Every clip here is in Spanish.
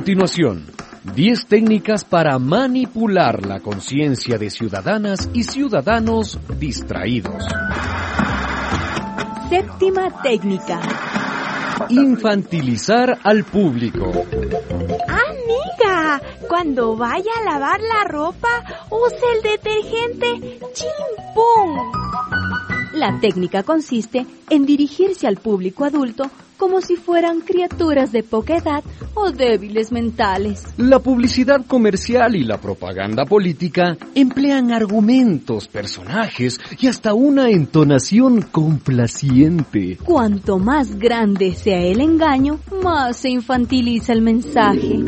continuación, 10 técnicas para manipular la conciencia de ciudadanas y ciudadanos distraídos. Séptima técnica. Infantilizar al público. Amiga, cuando vaya a lavar la ropa, use el detergente chimpón. La técnica consiste en dirigirse al público adulto como si fueran criaturas de poca edad o débiles mentales. La publicidad comercial y la propaganda política emplean argumentos, personajes y hasta una entonación complaciente. Cuanto más grande sea el engaño, más se infantiliza el mensaje.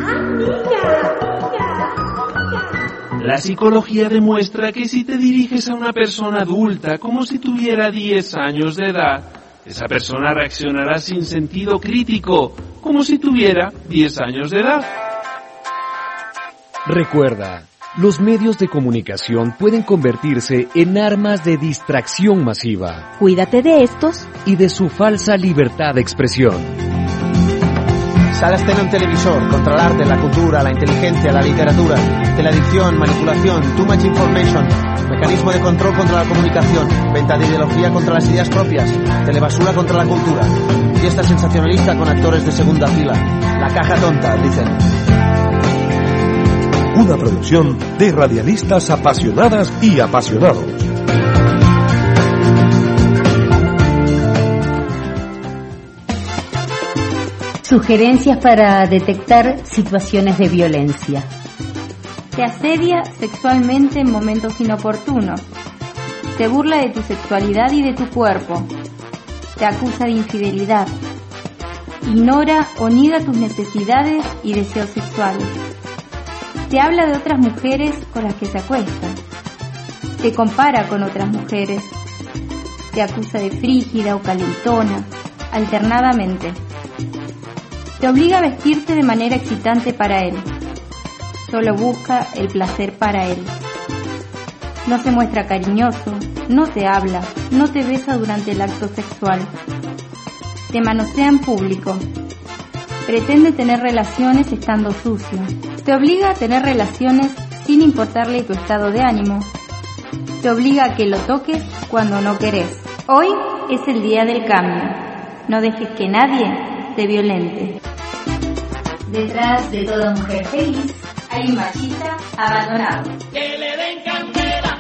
La psicología demuestra que si te diriges a una persona adulta como si tuviera 10 años de edad, esa persona reaccionará sin sentido crítico, como si tuviera 10 años de edad. Recuerda, los medios de comunicación pueden convertirse en armas de distracción masiva Cuídate de estos y de su falsa libertad de expresión. Salas en un televisor, contra l'arte, la cultura, la inteligencia, la literatura, teledicción, manipulación, too much information, mecanismo de control contra la comunicación, venta de ideología contra las ideas propias, telebasura contra la cultura, fiesta sensacionalista con actores de segunda fila, la caja tonta, dicen. Una producción de radialistas apasionadas y apasionados. Sugerencias para detectar situaciones de violencia. Te asedia sexualmente en momentos inoportunos. Te burla de tu sexualidad y de tu cuerpo. Te acusa de infidelidad. Ignora o niega tus necesidades y deseos sexuales. Te habla de otras mujeres con las que se acuesta. Te compara con otras mujeres. Te acusa de frígida o calentona, alternadamente. Te obliga a vestirte de manera excitante para él. Solo busca el placer para él. No se muestra cariñoso, no te habla, no te besa durante el acto sexual. Te manosea en público. Pretende tener relaciones estando sucio. Te obliga a tener relaciones sin importarle tu estado de ánimo. Te obliga a que lo toques cuando no querés. Hoy es el día del cambio. No dejes que nadie te violente. Detrás de toda mujer feliz hay un machista abandonado. Que le den candela,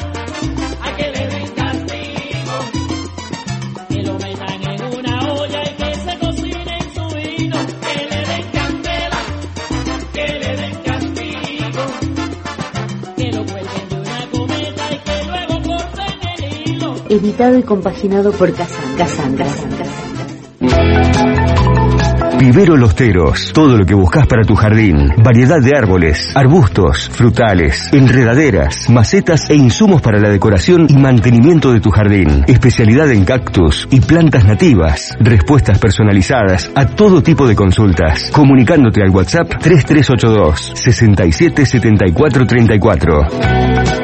a que le den castigo. Que lo metan en una olla y que se cocine en su vino. Que le den candela, que le den castigo. Que lo cuelguen de una cometa y que luego corten el hilo. Editado y compaginado por Kazan. Kazan, Kazan, Kazan. Vivero Los Teros, todo lo que buscas para tu jardín. Variedad de árboles, arbustos, frutales, enredaderas, macetas e insumos para la decoración y mantenimiento de tu jardín. Especialidad en cactus y plantas nativas. Respuestas personalizadas a todo tipo de consultas. Comunicándote al WhatsApp 3382 677434.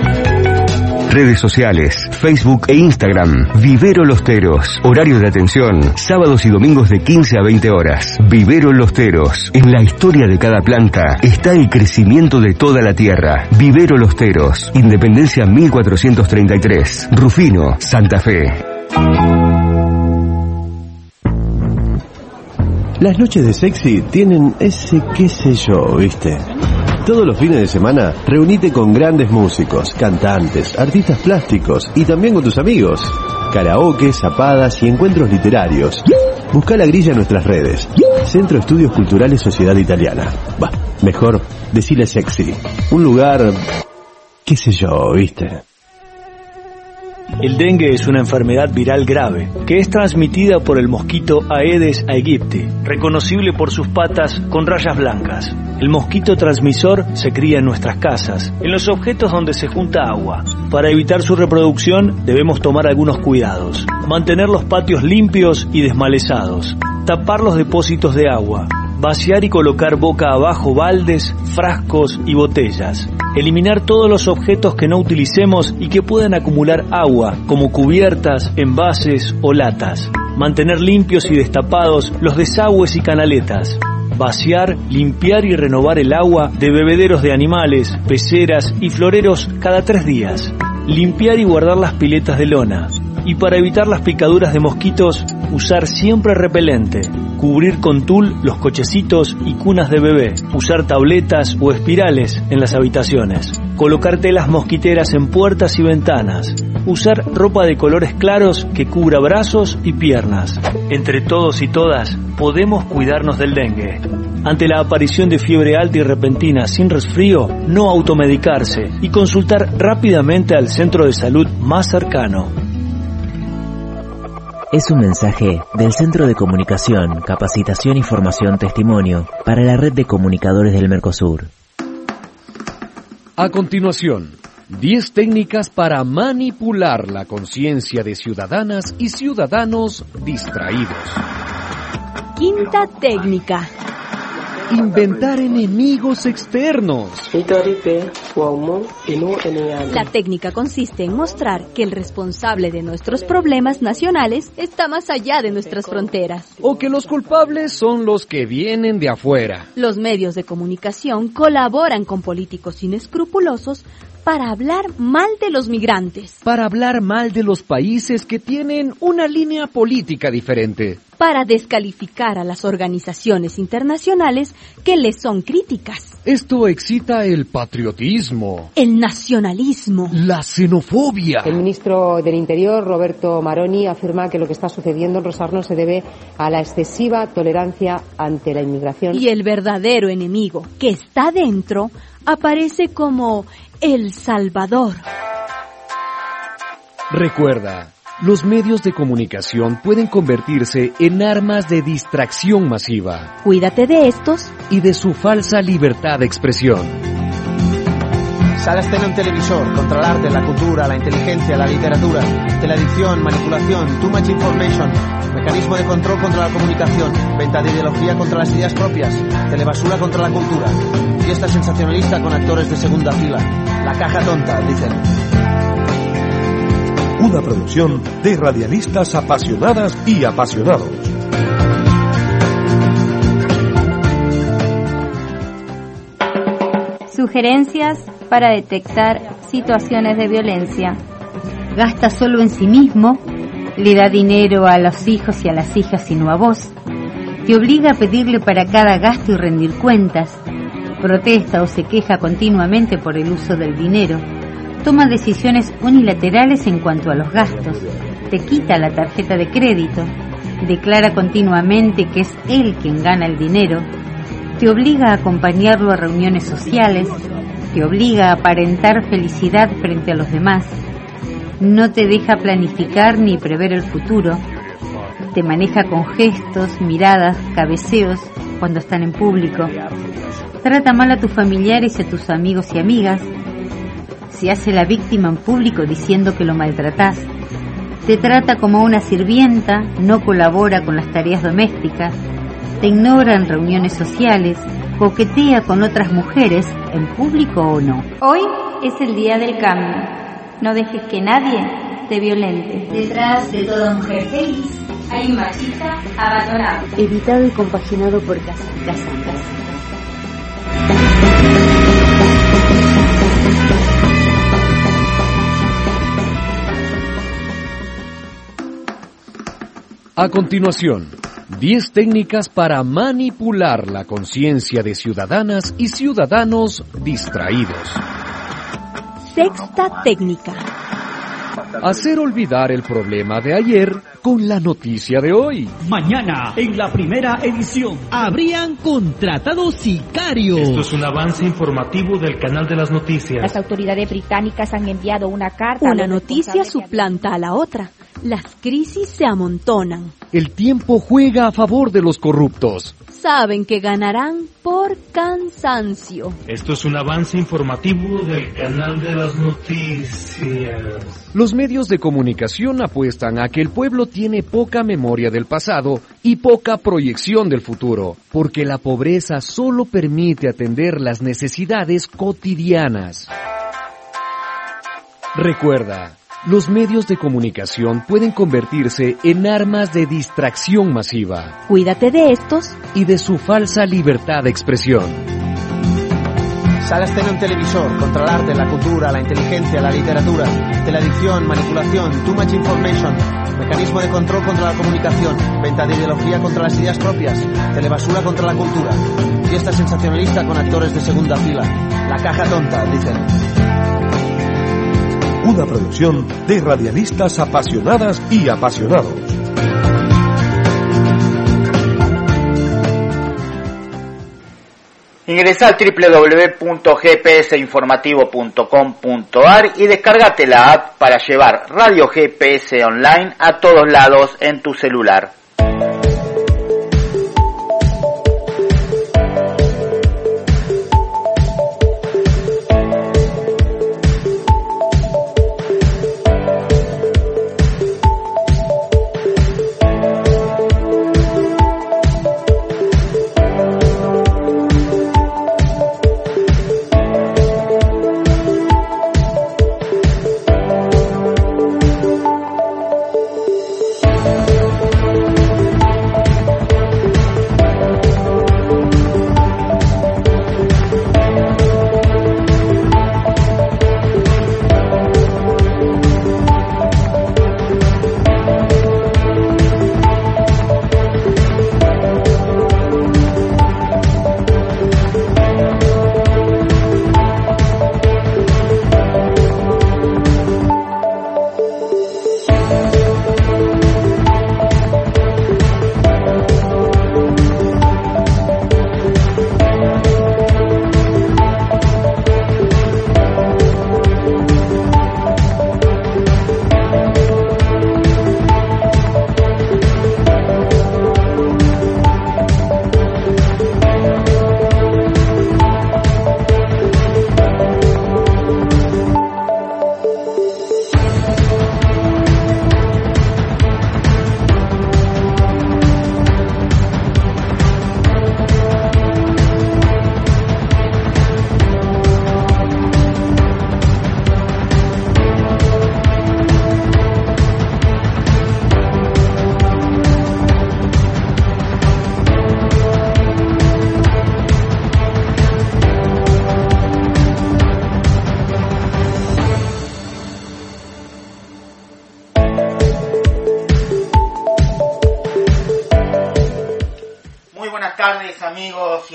Redes sociales, Facebook e Instagram. Vivero Los Teros. Horario de atención, sábados y domingos de 15 a 20 horas. Vivero Los Teros. En la historia de cada planta está el crecimiento de toda la tierra. Vivero Los Teros. Independencia 1433. Rufino, Santa Fe. Las noches de sexy tienen ese qué sé yo, ¿viste? Todos los fines de semana reunite con grandes músicos, cantantes, artistas plásticos y también con tus amigos. Karaoke, zapadas y encuentros literarios. Busca la grilla en nuestras redes. Centro Estudios Culturales Sociedad Italiana. Bah, mejor, decile sexy. Un lugar, qué sé yo, ¿viste? El dengue es una enfermedad viral grave que es transmitida por el mosquito Aedes aegypti, reconocible por sus patas con rayas blancas. El mosquito transmisor se cría en nuestras casas, en los objetos donde se junta agua. Para evitar su reproducción debemos tomar algunos cuidados. Mantener los patios limpios y desmalezados. Tapar los depósitos de agua. Vaciar y colocar boca abajo baldes, frascos y botellas. Eliminar todos los objetos que no utilicemos y que puedan acumular agua, como cubiertas, envases o latas. Mantener limpios y destapados los desagües y canaletas vaciar, limpiar y renovar el agua de bebederos de animales, peceras y floreros cada tres días. Limpiar y guardar las piletas de lona. Y para evitar las picaduras de mosquitos, usar siempre repelente. Cubrir con tul los cochecitos y cunas de bebé. Usar tabletas o espirales en las habitaciones. Colocar telas mosquiteras en puertas y ventanas. Usar ropa de colores claros que cubra brazos y piernas. Entre todos y todas podemos cuidarnos del dengue. Ante la aparición de fiebre alta y repentina sin resfrío, no automedicarse y consultar rápidamente al centro de salud más cercano. Es un mensaje del Centro de Comunicación, Capacitación y Formación Testimonio para la Red de Comunicadores del Mercosur. A continuación, 10 técnicas para manipular la conciencia de ciudadanas y ciudadanos distraídos. Quinta técnica. Inventar enemigos externos. La técnica consiste en mostrar que el responsable de nuestros problemas nacionales está más allá de nuestras fronteras. O que los culpables son los que vienen de afuera. Los medios de comunicación colaboran con políticos inescrupulosos para hablar mal de los migrantes, Para hablar mal de los países que tienen una línea política diferente. para descalificar a las organizaciones internacionales que les son críticas, Esto excita el patriotismo, el nacionalismo, la xenofobia. El ministro del Interior, Roberto Maroni, afirma que lo que está sucediendo en Rosarno se debe a la excesiva tolerancia ante la inmigración. y el verdadero enemigo que está dentro aparece como el Salvador. Recuerda, los medios de comunicación pueden convertirse en armas de distracción masiva Cuídate de estos y de su falsa libertad de expresión. Salas tiene un televisor, contra el arte, la cultura, la inteligencia, la literatura, teledicción, manipulación, too much information, mecanismo de control contra la comunicación, venta de ideología contra las ideas propias, telebasura contra la cultura, fiesta sensacionalista con actores de segunda fila, la caja tonta, dicen. Una producción de radialistas apasionadas y apasionados. Sugerencias para detectar situaciones de violencia. Gasta solo en sí mismo, le da dinero a los hijos y a las hijas y no a vos. Te obliga a pedirle para cada gasto y rendir cuentas. Protesta o se queja continuamente por el uso del dinero. Toma decisiones unilaterales en cuanto a los gastos. Te quita la tarjeta de crédito. Declara continuamente que es él quien gana el dinero te obliga a acompañarlo a reuniones sociales, te obliga a aparentar felicidad frente a los demás, no te deja planificar ni prever el futuro, te maneja con gestos, miradas, cabeceos cuando están en público, trata mal a tus familiares y a tus amigos y amigas, se hace la víctima en público diciendo que lo maltratás, te trata como una sirvienta, no colabora con las tareas domésticas, te ignora en reuniones sociales, coquetea con otras mujeres, en público o no. Hoy es el día del cambio. No dejes que nadie te violente. Detrás de toda mujer feliz hay un machista abandonado. Editado y compaginado por Casa Casandas. A continuación, 10 técnicas para manipular la conciencia de ciudadanas y ciudadanos distraídos. Sexta técnica. Hacer olvidar el problema de ayer con la noticia de hoy. Mañana, en la primera edición, habrían contratado sicarios. Esto es un avance informativo del canal de las noticias. Las autoridades británicas han enviado una carta. a Una noticia suplanta a la otra. Las crisis se amontonan. El tiempo juega a favor de los corruptos. Saben que ganarán por cansancio. Esto es un avance informativo del canal de las noticias. Los medios de comunicación apuestan a que el pueblo tiene poca memoria del pasado y poca proyección del futuro, porque la pobreza solo permite atender las necesidades cotidianas. Recuerda, los medios de comunicación pueden convertirse en armas de distracción masiva Cuídate de estos y de su falsa libertad de expresión. Salas tiene un televisor, contra el arte, la cultura, la inteligencia, la literatura, de la adicción, manipulación, too much information, mecanismo de control contra la comunicación, venta de ideología contra las ideas propias, telebasura contra la cultura, fiesta sensacionalista con actores de segunda fila, la caja tonta, dicen. Una producción de radialistas apasionadas y apasionados. Ingresa al www.gpsinformativo.com.ar y descargate la app para llevar Radio GPS online a todos lados en tu celular.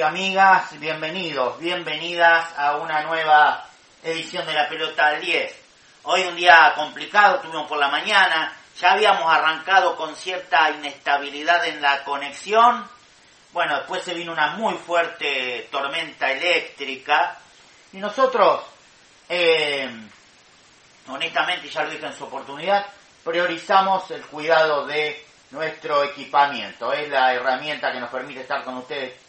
Amigas, bienvenidos, bienvenidas a una nueva edición de la pelota al 10. Hoy un día complicado, tuvimos por la mañana, ya habíamos arrancado con cierta inestabilidad en la conexión, bueno, después se vino una muy fuerte tormenta eléctrica y nosotros, eh, honestamente, ya lo dije en su oportunidad, priorizamos el cuidado de nuestro equipamiento. Es la herramienta que nos permite estar con ustedes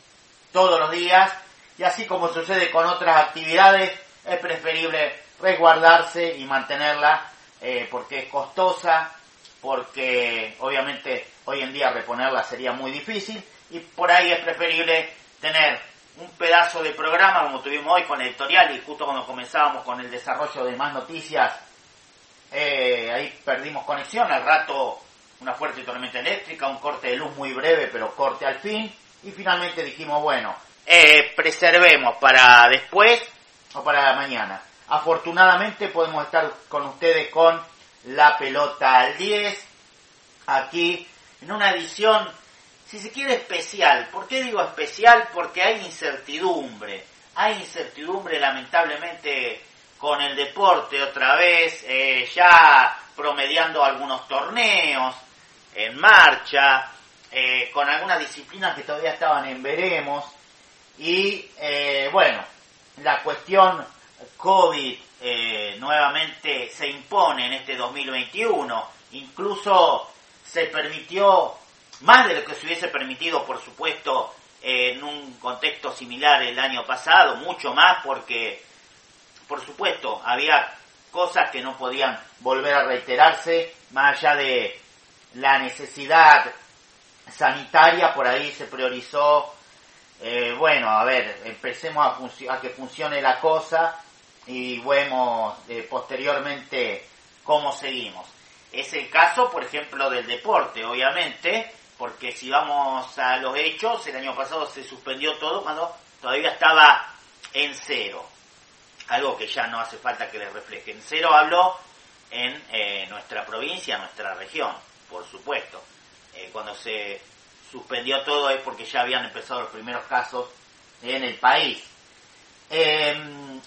todos los días y así como sucede con otras actividades, es preferible resguardarse y mantenerla eh, porque es costosa, porque obviamente hoy en día reponerla sería muy difícil y por ahí es preferible tener un pedazo de programa como tuvimos hoy con editorial y justo cuando comenzábamos con el desarrollo de más noticias, eh, ahí perdimos conexión, al rato una fuerte tormenta eléctrica, un corte de luz muy breve, pero corte al fin, y finalmente dijimos, bueno, eh, preservemos para después o para mañana. Afortunadamente podemos estar con ustedes con la pelota al 10, aquí en una edición, si se quiere, especial. ¿Por qué digo especial? Porque hay incertidumbre. Hay incertidumbre lamentablemente con el deporte otra vez, eh, ya promediando algunos torneos en marcha, eh, con algunas disciplinas que todavía estaban en veremos. Y eh, bueno, la cuestión COVID eh, nuevamente se impone en este 2021. Incluso se permitió más de lo que se hubiese permitido, por supuesto, en un contexto similar el año pasado, mucho más porque, por supuesto, había cosas que no podían volver a reiterarse, más allá de la necesidad sanitaria, por ahí se priorizó, eh, bueno, a ver, empecemos a, a que funcione la cosa y vemos eh, posteriormente cómo seguimos. Es el caso, por ejemplo, del deporte, obviamente, porque si vamos a los hechos, el año pasado se suspendió todo cuando todavía estaba en cero. Algo que ya no hace falta que les refleje. En cero hablo en eh, nuestra provincia, nuestra región, por supuesto. Eh, cuando se suspendió todo es porque ya habían empezado los primeros casos en el país. Eh,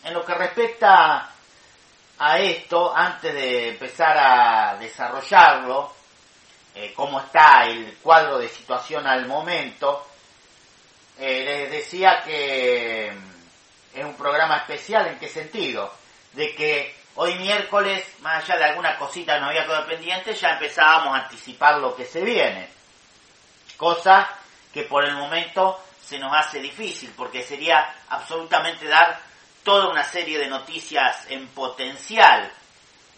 en lo que respecta a esto, antes de empezar a desarrollarlo, eh, cómo está el cuadro de situación al momento, eh, les decía que mm, es un programa especial, ¿en qué sentido? De que hoy miércoles, más allá de alguna cosita que no había pendiente, ya empezábamos a anticipar lo que se viene. Cosa que por el momento se nos hace difícil, porque sería absolutamente dar toda una serie de noticias en potencial.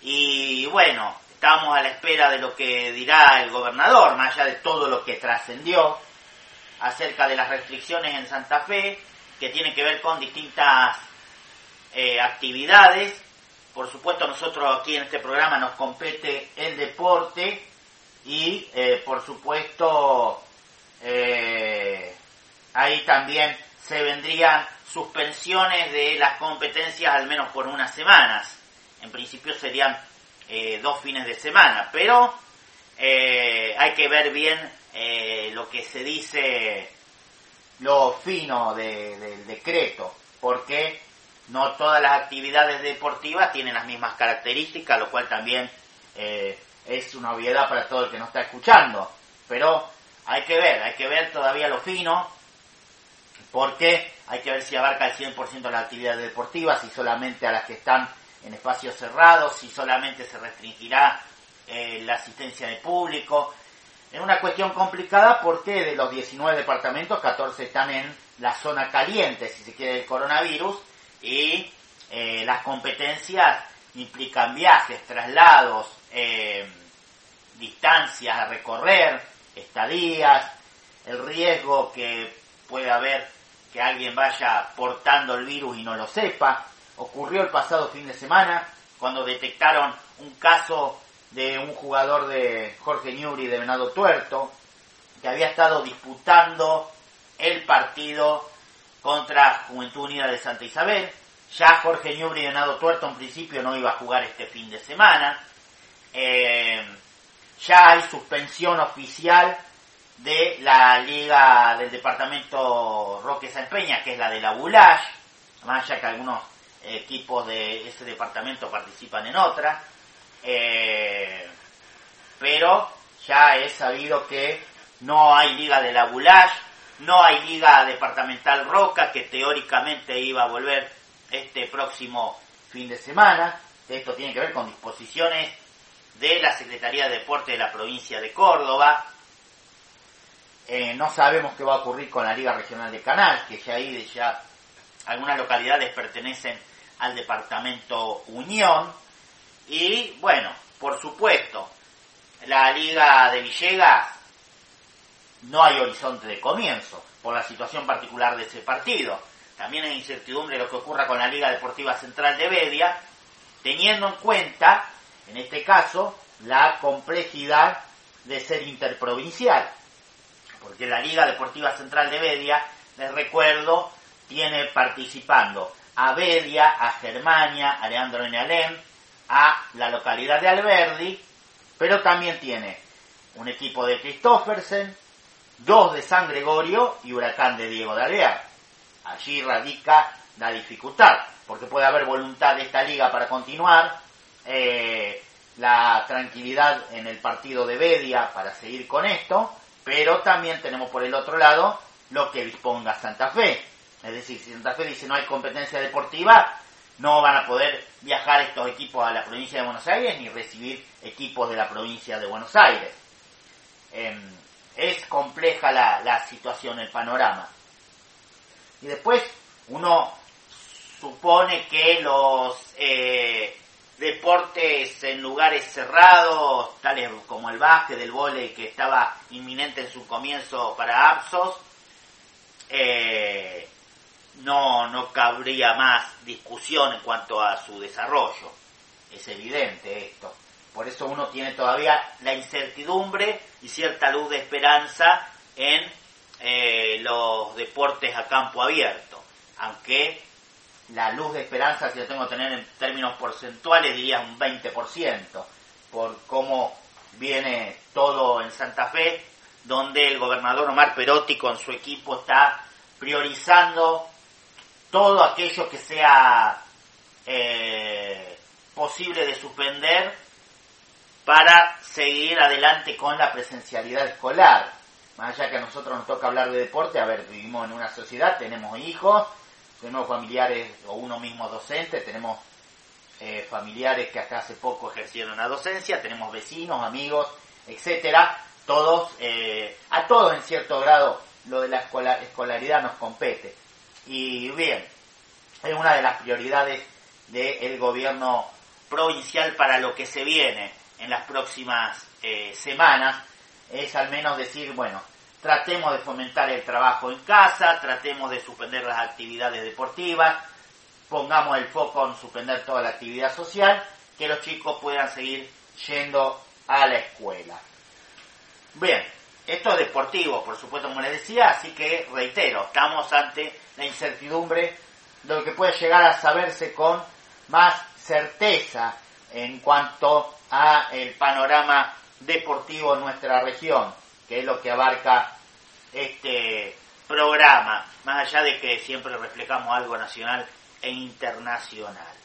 Y bueno, estamos a la espera de lo que dirá el gobernador, más allá de todo lo que trascendió acerca de las restricciones en Santa Fe, que tienen que ver con distintas eh, actividades. Por supuesto, nosotros aquí en este programa nos compete el deporte y, eh, por supuesto, eh, ahí también se vendrían suspensiones de las competencias al menos por unas semanas. En principio serían eh, dos fines de semana, pero eh, hay que ver bien eh, lo que se dice, lo fino de- del decreto, porque no todas las actividades deportivas tienen las mismas características, lo cual también eh, es una obviedad para todo el que nos está escuchando. Pero hay que ver, hay que ver todavía lo fino, porque hay que ver si abarca el 100% de las actividades deportivas, si solamente a las que están en espacios cerrados, si solamente se restringirá eh, la asistencia de público. Es una cuestión complicada porque de los 19 departamentos, 14 están en la zona caliente, si se quiere, del coronavirus, y eh, las competencias implican viajes, traslados, eh, distancias a recorrer, estadías, el riesgo que puede haber que alguien vaya portando el virus y no lo sepa. Ocurrió el pasado fin de semana cuando detectaron un caso de un jugador de Jorge Newry de Venado Tuerto que había estado disputando el partido contra Juventud Unida de Santa Isabel. Ya Jorge Newry de Venado Tuerto en principio no iba a jugar este fin de semana. Eh, ya hay suspensión oficial de la liga del departamento Roque San Peña, que es la de la Bulash, más allá que algunos equipos de ese departamento participan en otra, eh, pero ya es sabido que no hay liga de la Bulash, no hay liga departamental Roca, que teóricamente iba a volver este próximo fin de semana, esto tiene que ver con disposiciones de la Secretaría de Deporte de la provincia de Córdoba, eh, no sabemos qué va a ocurrir con la Liga Regional de Canal, que ya ahí ya algunas localidades pertenecen al departamento Unión. Y bueno, por supuesto, la Liga de Villegas no hay horizonte de comienzo por la situación particular de ese partido. También hay incertidumbre lo que ocurra con la Liga Deportiva Central de Bedia, teniendo en cuenta, en este caso, la complejidad de ser interprovincial porque la Liga Deportiva Central de Bedia, les recuerdo, tiene participando a Bedia, a Germania, a Leandro Alem, a la localidad de Alberdi, pero también tiene un equipo de Christoffersen, dos de San Gregorio y Huracán de Diego de Alvear. Allí radica la dificultad, porque puede haber voluntad de esta liga para continuar, eh, la tranquilidad en el partido de Bedia para seguir con esto, pero también tenemos por el otro lado lo que disponga Santa Fe. Es decir, si Santa Fe dice no hay competencia deportiva, no van a poder viajar estos equipos a la provincia de Buenos Aires ni recibir equipos de la provincia de Buenos Aires. Eh, es compleja la, la situación, el panorama. Y después uno supone que los eh, deportes en lugares cerrados, tales como el básquet, el vóley, que estaba inminente en su comienzo para Apsos, eh, no, no cabría más discusión en cuanto a su desarrollo. Es evidente esto. Por eso uno tiene todavía la incertidumbre y cierta luz de esperanza en eh, los deportes a campo abierto. Aunque la luz de esperanza, si lo tengo que tener en términos porcentuales, diría un 20%, por cómo viene todo en Santa Fe, donde el gobernador Omar Perotti con su equipo está priorizando todo aquello que sea eh, posible de suspender para seguir adelante con la presencialidad escolar. Más allá que a nosotros nos toca hablar de deporte, a ver, vivimos en una sociedad, tenemos hijos, tenemos familiares o uno mismo docente, tenemos eh, familiares que hasta hace poco ejercieron la docencia, tenemos vecinos, amigos, etcétera, todos, eh, a todos en cierto grado lo de la escola- escolaridad nos compete. Y bien, es una de las prioridades del gobierno provincial para lo que se viene en las próximas eh, semanas, es al menos decir, bueno, tratemos de fomentar el trabajo en casa, tratemos de suspender las actividades deportivas, pongamos el foco en suspender toda la actividad social, que los chicos puedan seguir yendo a la escuela. Bien, esto es deportivo, por supuesto, como les decía, así que reitero, estamos ante la incertidumbre de lo que puede llegar a saberse con más certeza en cuanto a el panorama deportivo en nuestra región, que es lo que abarca este programa, más allá de que siempre reflejamos algo nacional e internacional.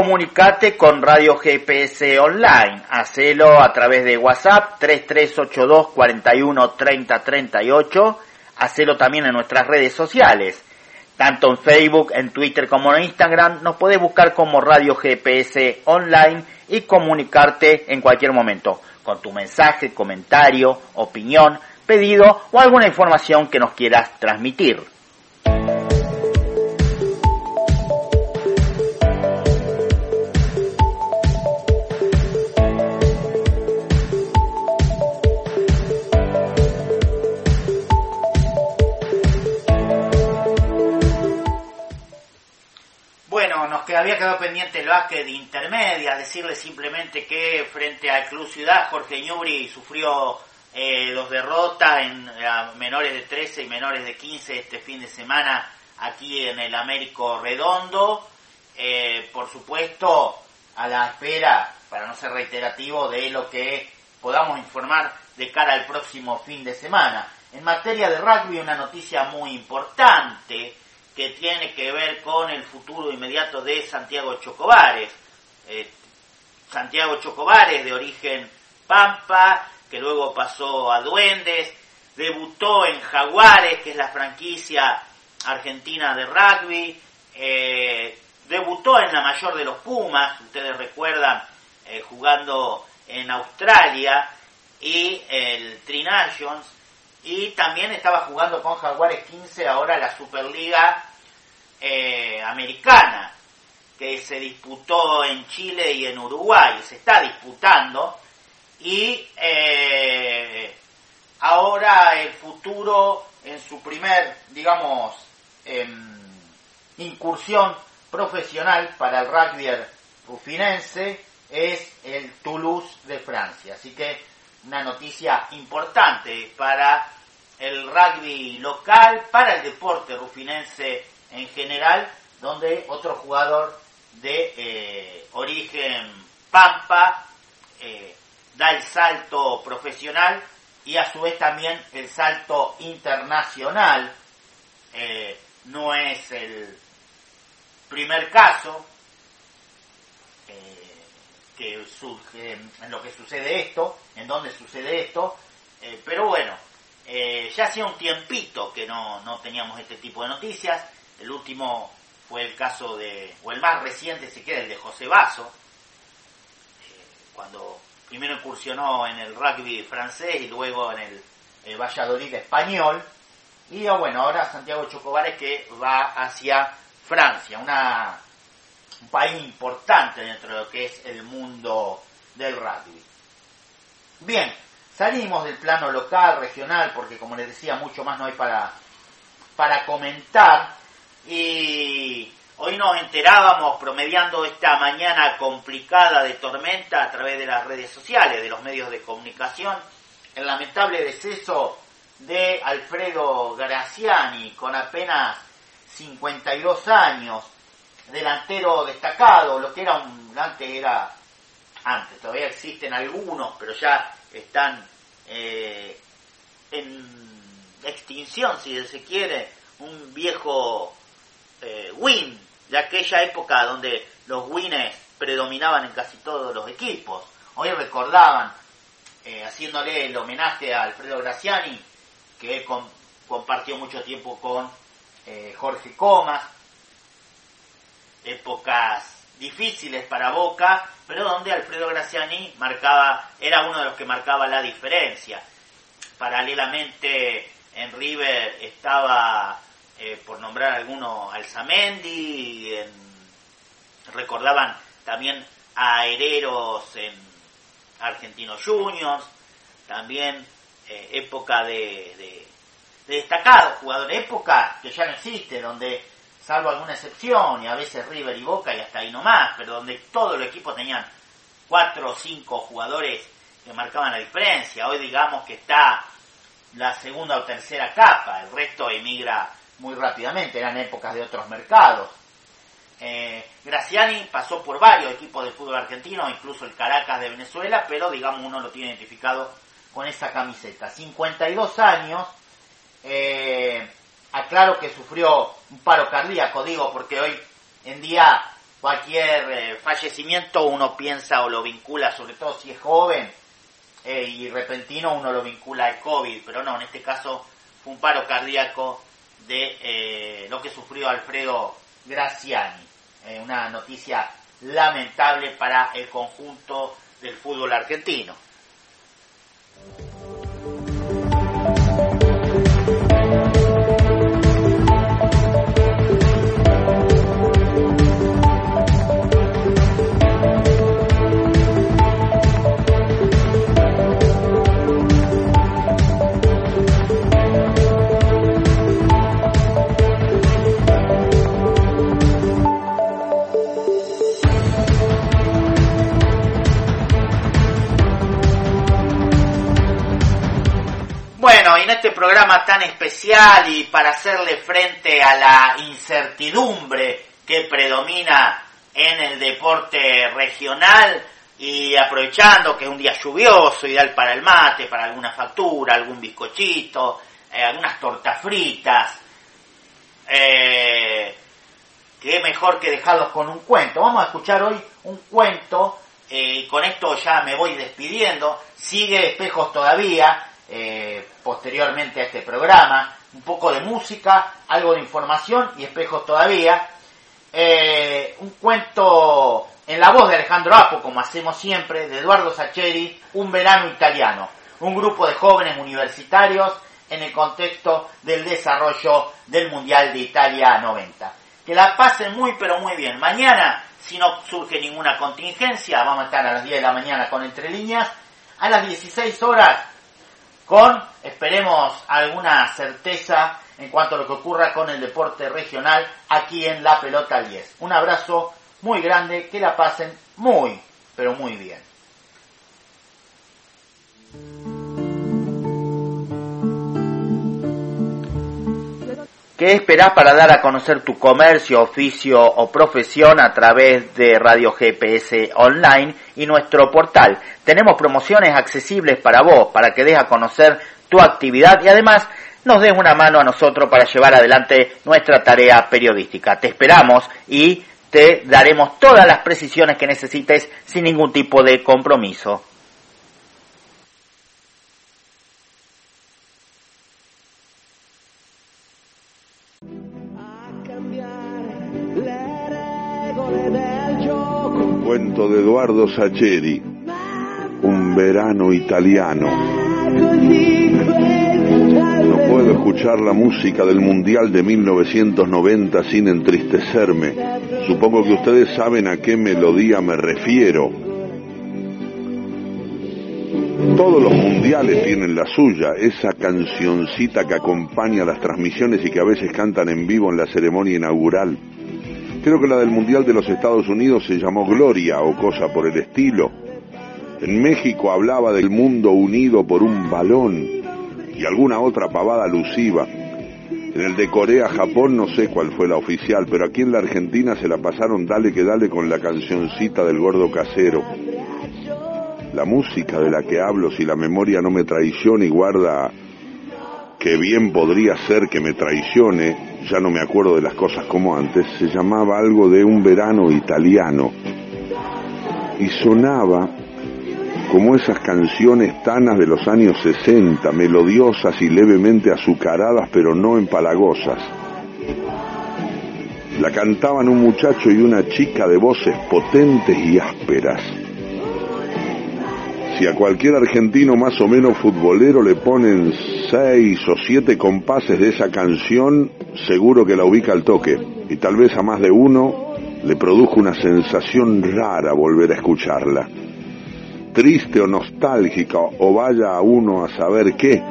Comunicate con Radio GPS Online. Hacelo a través de WhatsApp 3382 41 30 38. Hacelo también en nuestras redes sociales. Tanto en Facebook, en Twitter como en Instagram. Nos podés buscar como Radio GPS Online y comunicarte en cualquier momento con tu mensaje, comentario, opinión, pedido o alguna información que nos quieras transmitir. Que- había quedado pendiente el básquet de intermedia, decirle simplemente que frente al Club Ciudad, Jorge Ñubri sufrió eh, dos derrotas en menores de 13 y menores de 15 este fin de semana aquí en el Américo Redondo. Eh, por supuesto, a la espera, para no ser reiterativo, de lo que podamos informar de cara al próximo fin de semana. En materia de rugby, una noticia muy importante que tiene que ver con el futuro inmediato de Santiago Chocobares. Eh, Santiago Chocobares, de origen Pampa, que luego pasó a Duendes, debutó en Jaguares, que es la franquicia argentina de rugby, eh, debutó en la mayor de los Pumas, ustedes recuerdan, eh, jugando en Australia, y el Tri Nations y también estaba jugando con Jaguares 15 ahora la Superliga eh, Americana que se disputó en Chile y en Uruguay, se está disputando y eh, ahora el futuro en su primer, digamos, em, incursión profesional para el rugby rufinense es el Toulouse de Francia. Así que una noticia importante para el rugby local, para el deporte rufinense en general, donde otro jugador de eh, origen pampa eh, da el salto profesional y a su vez también el salto internacional. Eh, no es el primer caso que surge en lo que sucede esto, en donde sucede esto, pero bueno, ya hacía un tiempito que no, no teníamos este tipo de noticias. El último fue el caso de, o el más reciente si queda, el de José Vaso, eh, cuando primero incursionó en el rugby francés y luego en el, Valladolid español. Y ah, bueno, ahora Santiago Chocobares que va hacia Francia, un país importante dentro de lo que es el mundo del rugby. Bien, salimos del plano local, regional, porque como les decía, mucho más no hay para, para comentar. Y hoy nos enterábamos, promediando esta mañana complicada de tormenta a través de las redes sociales, de los medios de comunicación, el lamentable deceso de Alfredo Graciani, con apenas 52 años, delantero destacado, lo que era un, antes era, antes, todavía existen algunos, pero ya están eh, en extinción, si se quiere, un viejo eh, win de aquella época donde los wins predominaban en casi todos los equipos. Hoy recordaban, eh, haciéndole el homenaje a Alfredo Graciani, que él com- compartió mucho tiempo con eh, Jorge Comas, épocas difíciles para Boca, pero donde Alfredo Graciani marcaba, era uno de los que marcaba la diferencia. Paralelamente en River estaba, eh, por nombrar alguno, Alzamendi, en- recordaban también a Hereros en Argentinos Juniors, también eh, época de, de, de destacados jugadores, época que ya no existe, donde salvo alguna excepción, y a veces River y Boca y hasta ahí nomás, pero donde todos los equipos tenían cuatro o cinco jugadores que marcaban la diferencia. Hoy digamos que está la segunda o tercera capa, el resto emigra muy rápidamente, eran épocas de otros mercados. Eh, Graciani pasó por varios equipos de fútbol argentino, incluso el Caracas de Venezuela, pero digamos uno lo tiene identificado con esa camiseta. 52 años, eh, aclaro que sufrió un paro cardíaco, digo, porque hoy en día cualquier eh, fallecimiento uno piensa o lo vincula, sobre todo si es joven eh, y repentino, uno lo vincula al COVID, pero no, en este caso fue un paro cardíaco de eh, lo que sufrió Alfredo Graciani. Eh, una noticia lamentable para el conjunto del fútbol argentino. Este programa tan especial y para hacerle frente a la incertidumbre que predomina en el deporte regional y aprovechando que es un día lluvioso, ideal para el mate, para alguna factura, algún bizcochito, eh, algunas tortas fritas, eh, qué mejor que dejarlos con un cuento. Vamos a escuchar hoy un cuento, eh, y con esto ya me voy despidiendo, sigue Espejos todavía, eh, posteriormente a este programa, un poco de música, algo de información y espejos todavía. Eh, un cuento en la voz de Alejandro Apo, como hacemos siempre, de Eduardo Sacheri, Un verano italiano. un grupo de jóvenes universitarios en el contexto del desarrollo del Mundial de Italia 90. Que la pasen muy pero muy bien. Mañana, si no surge ninguna contingencia, vamos a estar a las 10 de la mañana con Entre Líneas, a las 16 horas con, esperemos, alguna certeza en cuanto a lo que ocurra con el deporte regional aquí en La Pelota 10. Un abrazo muy grande, que la pasen muy, pero muy bien. ¿Qué esperás para dar a conocer tu comercio, oficio o profesión a través de Radio GPS Online y nuestro portal? Tenemos promociones accesibles para vos, para que des a conocer tu actividad y además nos des una mano a nosotros para llevar adelante nuestra tarea periodística. Te esperamos y te daremos todas las precisiones que necesites sin ningún tipo de compromiso. Cuento de Eduardo Sacheri, un verano italiano. No puedo escuchar la música del Mundial de 1990 sin entristecerme. Supongo que ustedes saben a qué melodía me refiero. Todos los mundiales tienen la suya, esa cancioncita que acompaña las transmisiones y que a veces cantan en vivo en la ceremonia inaugural. Creo que la del Mundial de los Estados Unidos se llamó Gloria o cosa por el estilo. En México hablaba del mundo unido por un balón y alguna otra pavada alusiva. En el de Corea-Japón no sé cuál fue la oficial, pero aquí en la Argentina se la pasaron dale que dale con la cancioncita del gordo casero. La música de la que hablo, si la memoria no me traiciona y guarda que bien podría ser que me traicione, ya no me acuerdo de las cosas como antes, se llamaba algo de un verano italiano y sonaba como esas canciones tanas de los años 60, melodiosas y levemente azucaradas pero no empalagosas. La cantaban un muchacho y una chica de voces potentes y ásperas. Si a cualquier argentino más o menos futbolero le ponen seis o siete compases de esa canción, seguro que la ubica al toque. Y tal vez a más de uno le produjo una sensación rara volver a escucharla. Triste o nostálgica, o vaya a uno a saber qué.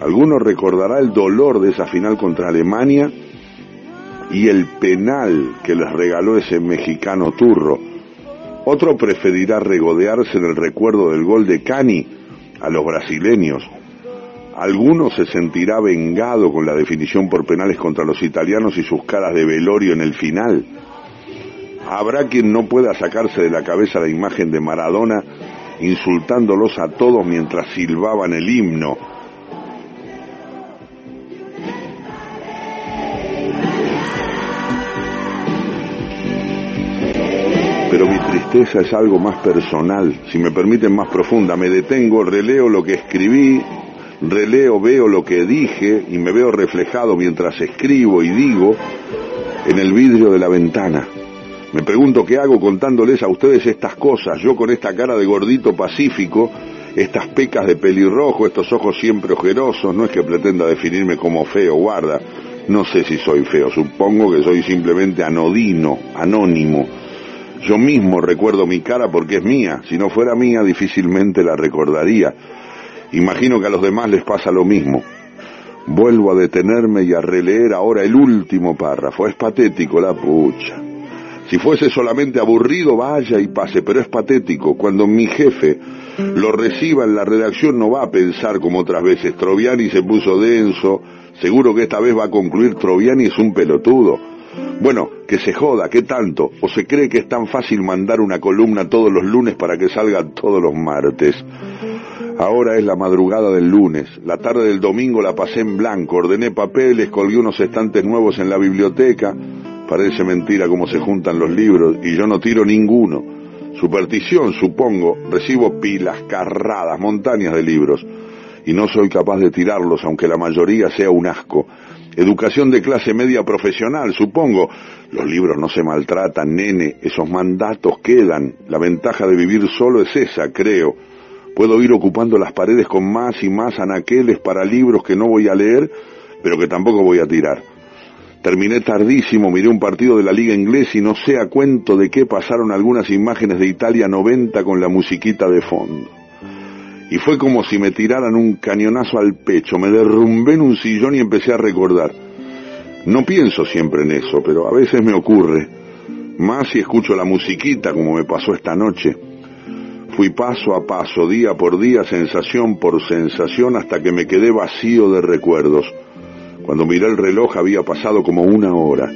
Alguno recordará el dolor de esa final contra Alemania y el penal que les regaló ese mexicano turro. Otro preferirá regodearse en el recuerdo del gol de Cani a los brasileños. Alguno se sentirá vengado con la definición por penales contra los italianos y sus caras de velorio en el final. Habrá quien no pueda sacarse de la cabeza la imagen de Maradona insultándolos a todos mientras silbaban el himno. Pero mi tristeza es algo más personal, si me permiten más profunda. Me detengo, releo lo que escribí, releo, veo lo que dije y me veo reflejado mientras escribo y digo en el vidrio de la ventana. Me pregunto qué hago contándoles a ustedes estas cosas, yo con esta cara de gordito pacífico, estas pecas de pelirrojo, estos ojos siempre ojerosos, no es que pretenda definirme como feo, guarda, no sé si soy feo, supongo que soy simplemente anodino, anónimo. Yo mismo recuerdo mi cara porque es mía, si no fuera mía difícilmente la recordaría. Imagino que a los demás les pasa lo mismo. Vuelvo a detenerme y a releer ahora el último párrafo. Es patético la pucha. Si fuese solamente aburrido, vaya y pase, pero es patético. Cuando mi jefe lo reciba en la redacción no va a pensar como otras veces. Troviani se puso denso, seguro que esta vez va a concluir Troviani es un pelotudo. Bueno, que se joda, ¿qué tanto? ¿O se cree que es tan fácil mandar una columna todos los lunes para que salga todos los martes? Ahora es la madrugada del lunes, la tarde del domingo la pasé en blanco, ordené papeles, colgué unos estantes nuevos en la biblioteca, parece mentira cómo se juntan los libros y yo no tiro ninguno. Superstición, supongo, recibo pilas, carradas, montañas de libros y no soy capaz de tirarlos aunque la mayoría sea un asco. Educación de clase media profesional, supongo. Los libros no se maltratan, nene, esos mandatos quedan. La ventaja de vivir solo es esa, creo. Puedo ir ocupando las paredes con más y más anaqueles para libros que no voy a leer, pero que tampoco voy a tirar. Terminé tardísimo, miré un partido de la liga inglesa y no sé a cuento de qué pasaron algunas imágenes de Italia 90 con la musiquita de fondo. Y fue como si me tiraran un cañonazo al pecho, me derrumbé en un sillón y empecé a recordar. No pienso siempre en eso, pero a veces me ocurre. Más si escucho la musiquita como me pasó esta noche. Fui paso a paso, día por día, sensación por sensación, hasta que me quedé vacío de recuerdos. Cuando miré el reloj había pasado como una hora.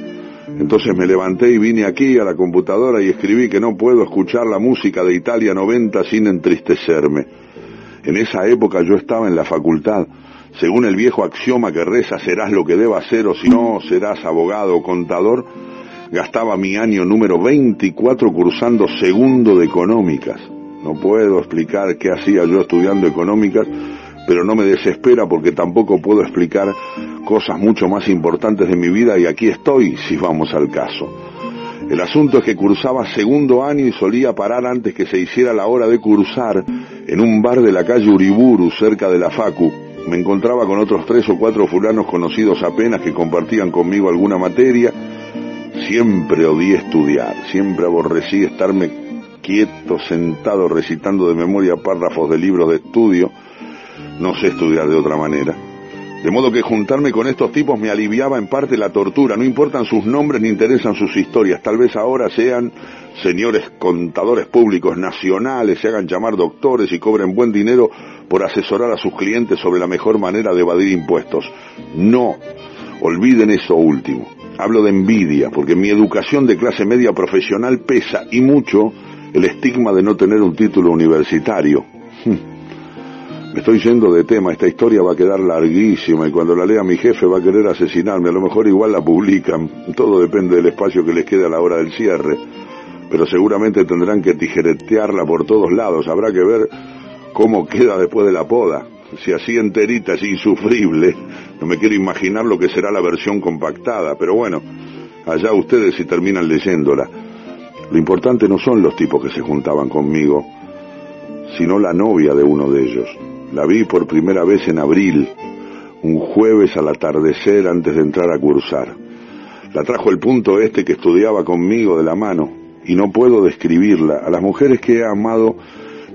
Entonces me levanté y vine aquí a la computadora y escribí que no puedo escuchar la música de Italia 90 sin entristecerme. En esa época yo estaba en la facultad. Según el viejo axioma que reza serás lo que debas ser o si no serás abogado o contador, gastaba mi año número 24 cursando segundo de económicas. No puedo explicar qué hacía yo estudiando económicas, pero no me desespera porque tampoco puedo explicar cosas mucho más importantes de mi vida y aquí estoy si vamos al caso. El asunto es que cursaba segundo año y solía parar antes que se hiciera la hora de cursar en un bar de la calle Uriburu cerca de la Facu. Me encontraba con otros tres o cuatro fulanos conocidos apenas que compartían conmigo alguna materia. Siempre odié estudiar, siempre aborrecí estarme quieto, sentado, recitando de memoria párrafos de libros de estudio. No sé estudiar de otra manera. De modo que juntarme con estos tipos me aliviaba en parte la tortura. No importan sus nombres ni interesan sus historias. Tal vez ahora sean señores contadores públicos nacionales, se hagan llamar doctores y cobren buen dinero por asesorar a sus clientes sobre la mejor manera de evadir impuestos. No, olviden eso último. Hablo de envidia, porque mi educación de clase media profesional pesa y mucho el estigma de no tener un título universitario. Me estoy yendo de tema, esta historia va a quedar larguísima y cuando la lea mi jefe va a querer asesinarme, a lo mejor igual la publican, todo depende del espacio que les quede a la hora del cierre, pero seguramente tendrán que tijeretearla por todos lados, habrá que ver cómo queda después de la poda, si así enterita es insufrible, no me quiero imaginar lo que será la versión compactada, pero bueno, allá ustedes si terminan leyéndola. Lo importante no son los tipos que se juntaban conmigo, sino la novia de uno de ellos. La vi por primera vez en abril, un jueves al atardecer antes de entrar a cursar. La trajo el punto este que estudiaba conmigo de la mano, y no puedo describirla. A las mujeres que he amado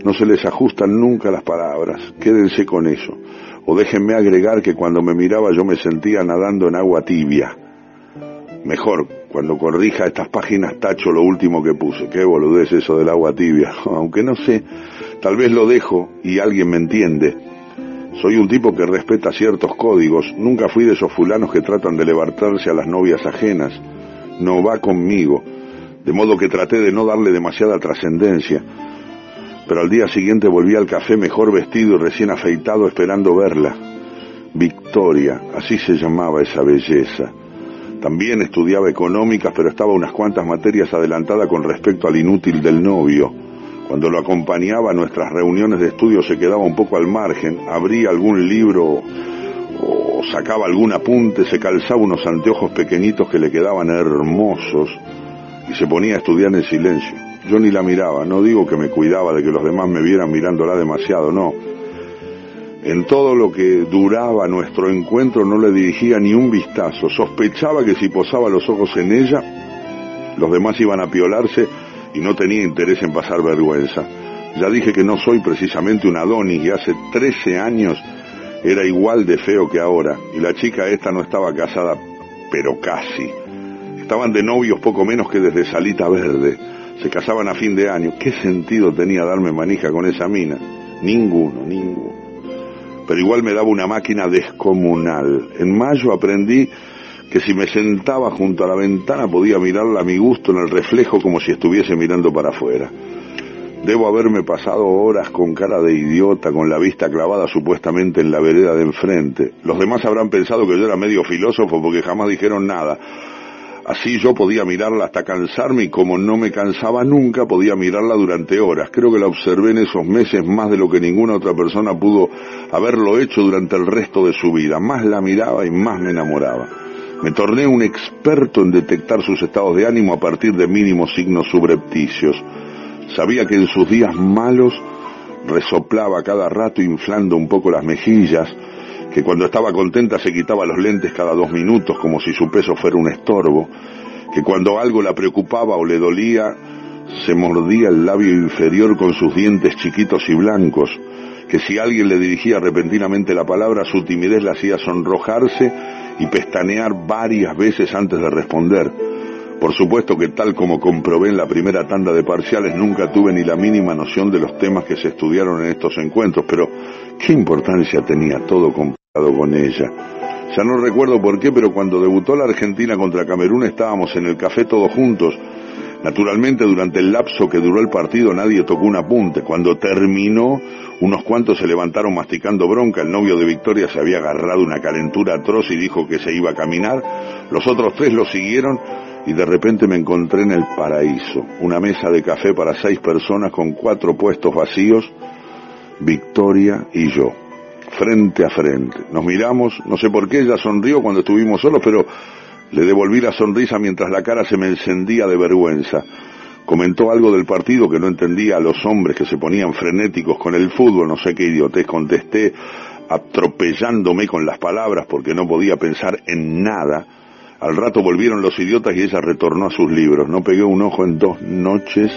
no se les ajustan nunca las palabras, quédense con eso. O déjenme agregar que cuando me miraba yo me sentía nadando en agua tibia. Mejor, cuando corrija estas páginas tacho lo último que puse. Qué boludez eso del agua tibia. Aunque no sé, tal vez lo dejo y alguien me entiende. Soy un tipo que respeta ciertos códigos. Nunca fui de esos fulanos que tratan de levantarse a las novias ajenas. No va conmigo. De modo que traté de no darle demasiada trascendencia. Pero al día siguiente volví al café mejor vestido y recién afeitado esperando verla. Victoria, así se llamaba esa belleza. También estudiaba económicas, pero estaba unas cuantas materias adelantada con respecto al inútil del novio. Cuando lo acompañaba a nuestras reuniones de estudio se quedaba un poco al margen, abría algún libro o sacaba algún apunte, se calzaba unos anteojos pequeñitos que le quedaban hermosos y se ponía a estudiar en silencio. Yo ni la miraba, no digo que me cuidaba de que los demás me vieran mirándola demasiado, no. En todo lo que duraba nuestro encuentro no le dirigía ni un vistazo. Sospechaba que si posaba los ojos en ella, los demás iban a piolarse y no tenía interés en pasar vergüenza. Ya dije que no soy precisamente un Adonis y hace 13 años era igual de feo que ahora. Y la chica esta no estaba casada, pero casi. Estaban de novios poco menos que desde Salita Verde. Se casaban a fin de año. ¿Qué sentido tenía darme manija con esa mina? Ninguno, ninguno pero igual me daba una máquina descomunal. En mayo aprendí que si me sentaba junto a la ventana podía mirarla a mi gusto en el reflejo como si estuviese mirando para afuera. Debo haberme pasado horas con cara de idiota, con la vista clavada supuestamente en la vereda de enfrente. Los demás habrán pensado que yo era medio filósofo porque jamás dijeron nada. Así yo podía mirarla hasta cansarme y como no me cansaba nunca podía mirarla durante horas. Creo que la observé en esos meses más de lo que ninguna otra persona pudo haberlo hecho durante el resto de su vida. Más la miraba y más me enamoraba. Me torné un experto en detectar sus estados de ánimo a partir de mínimos signos subrepticios. Sabía que en sus días malos resoplaba cada rato inflando un poco las mejillas, que cuando estaba contenta se quitaba los lentes cada dos minutos como si su peso fuera un estorbo, que cuando algo la preocupaba o le dolía, se mordía el labio inferior con sus dientes chiquitos y blancos, que si alguien le dirigía repentinamente la palabra, su timidez la hacía sonrojarse y pestanear varias veces antes de responder. Por supuesto que tal como comprobé en la primera tanda de parciales, nunca tuve ni la mínima noción de los temas que se estudiaron en estos encuentros, pero ¿qué importancia tenía todo comparado con ella? Ya no recuerdo por qué, pero cuando debutó la Argentina contra Camerún estábamos en el café todos juntos. Naturalmente, durante el lapso que duró el partido nadie tocó un apunte. Cuando terminó, unos cuantos se levantaron masticando bronca. El novio de Victoria se había agarrado una calentura atroz y dijo que se iba a caminar. Los otros tres lo siguieron y de repente me encontré en el paraíso. Una mesa de café para seis personas con cuatro puestos vacíos, Victoria y yo, frente a frente. Nos miramos, no sé por qué ella sonrió cuando estuvimos solos, pero le devolví la sonrisa mientras la cara se me encendía de vergüenza. Comentó algo del partido que no entendía a los hombres que se ponían frenéticos con el fútbol, no sé qué idiotez contesté, atropellándome con las palabras porque no podía pensar en nada. Al rato volvieron los idiotas y ella retornó a sus libros. No pegué un ojo en dos noches,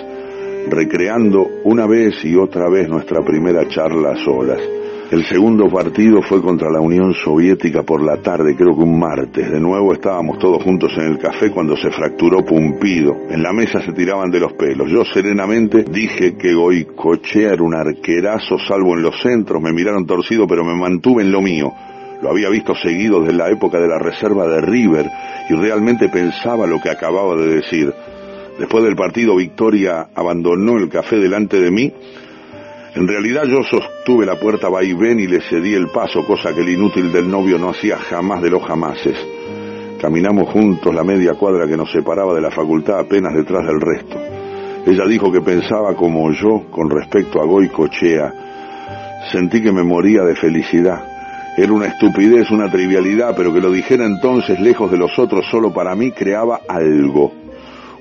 recreando una vez y otra vez nuestra primera charla a solas. El segundo partido fue contra la Unión Soviética por la tarde, creo que un martes. De nuevo estábamos todos juntos en el café cuando se fracturó Pumpido. En la mesa se tiraban de los pelos. Yo serenamente dije que Goicochea era un arquerazo salvo en los centros. Me miraron torcido pero me mantuve en lo mío. Lo había visto seguido desde la época de la reserva de River y realmente pensaba lo que acababa de decir. Después del partido, Victoria abandonó el café delante de mí. En realidad yo sostuve la puerta vaivén y le cedí el paso, cosa que el inútil del novio no hacía jamás de los jamases. Caminamos juntos la media cuadra que nos separaba de la facultad apenas detrás del resto. Ella dijo que pensaba como yo con respecto a Goicochea. Sentí que me moría de felicidad. Era una estupidez, una trivialidad, pero que lo dijera entonces lejos de los otros solo para mí creaba algo.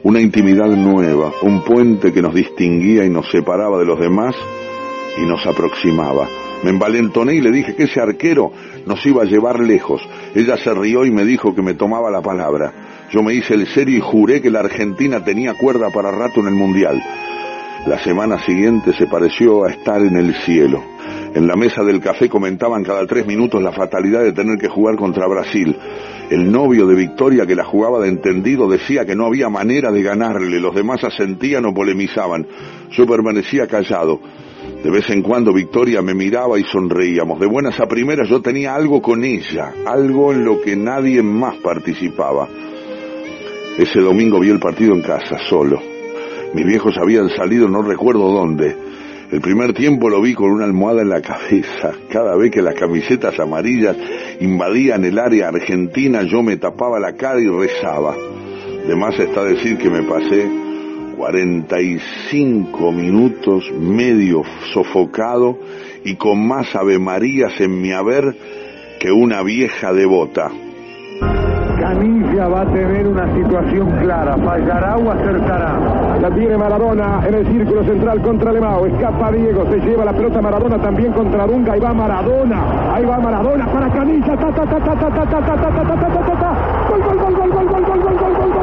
Una intimidad nueva, un puente que nos distinguía y nos separaba de los demás y nos aproximaba. Me envalentoné y le dije que ese arquero nos iba a llevar lejos. Ella se rió y me dijo que me tomaba la palabra. Yo me hice el serio y juré que la Argentina tenía cuerda para rato en el Mundial. La semana siguiente se pareció a estar en el cielo. En la mesa del café comentaban cada tres minutos la fatalidad de tener que jugar contra Brasil. El novio de Victoria, que la jugaba de entendido, decía que no había manera de ganarle. Los demás asentían o polemizaban. Yo permanecía callado. De vez en cuando Victoria me miraba y sonreíamos. De buenas a primeras yo tenía algo con ella, algo en lo que nadie más participaba. Ese domingo vi el partido en casa, solo. Mis viejos habían salido no recuerdo dónde. El primer tiempo lo vi con una almohada en la cabeza. Cada vez que las camisetas amarillas invadían el área argentina, yo me tapaba la cara y rezaba. De más está decir que me pasé 45 minutos medio sofocado y con más avemarías en mi haber que una vieja devota. Canilla va a tener una situación clara, fallará o acertará. La tiene Maradona en el círculo central contra Lemao. Escapa Diego, se lleva la pelota Maradona también contra Dunga. Ahí va Maradona, ahí va Maradona para Canilla. Ta, ta, ta, ta, ta, ta, ta, ta, ta, ta, ta, ta, ta, gol, gol, gol, gol, gol, gol, gol, gol,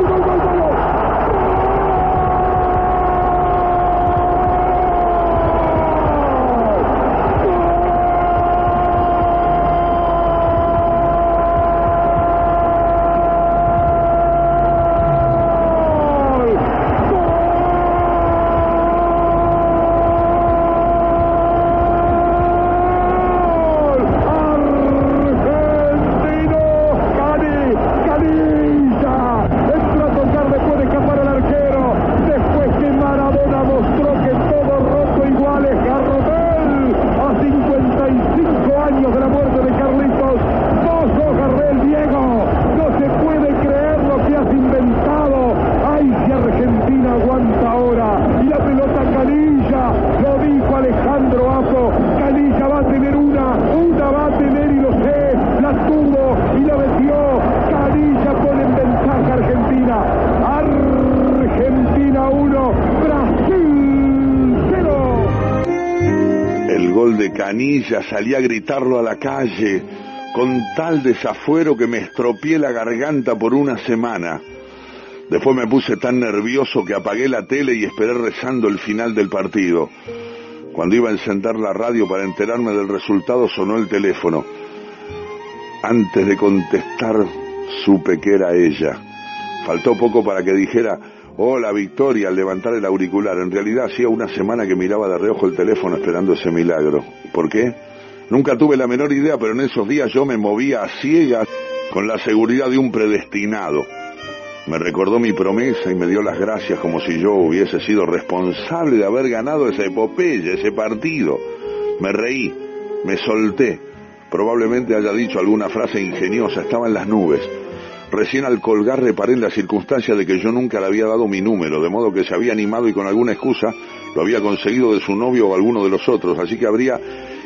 salí a gritarlo a la calle, con tal desafuero que me estropeé la garganta por una semana. Después me puse tan nervioso que apagué la tele y esperé rezando el final del partido. Cuando iba a encender la radio para enterarme del resultado sonó el teléfono. Antes de contestar supe que era ella. Faltó poco para que dijera, hola Victoria, al levantar el auricular. En realidad hacía una semana que miraba de reojo el teléfono esperando ese milagro. ¿Por qué? Nunca tuve la menor idea, pero en esos días yo me movía a ciegas con la seguridad de un predestinado. Me recordó mi promesa y me dio las gracias como si yo hubiese sido responsable de haber ganado esa epopeya, ese partido. Me reí, me solté. Probablemente haya dicho alguna frase ingeniosa, estaba en las nubes. Recién al colgar reparé en la circunstancia de que yo nunca le había dado mi número, de modo que se había animado y con alguna excusa lo había conseguido de su novio o alguno de los otros, así que habría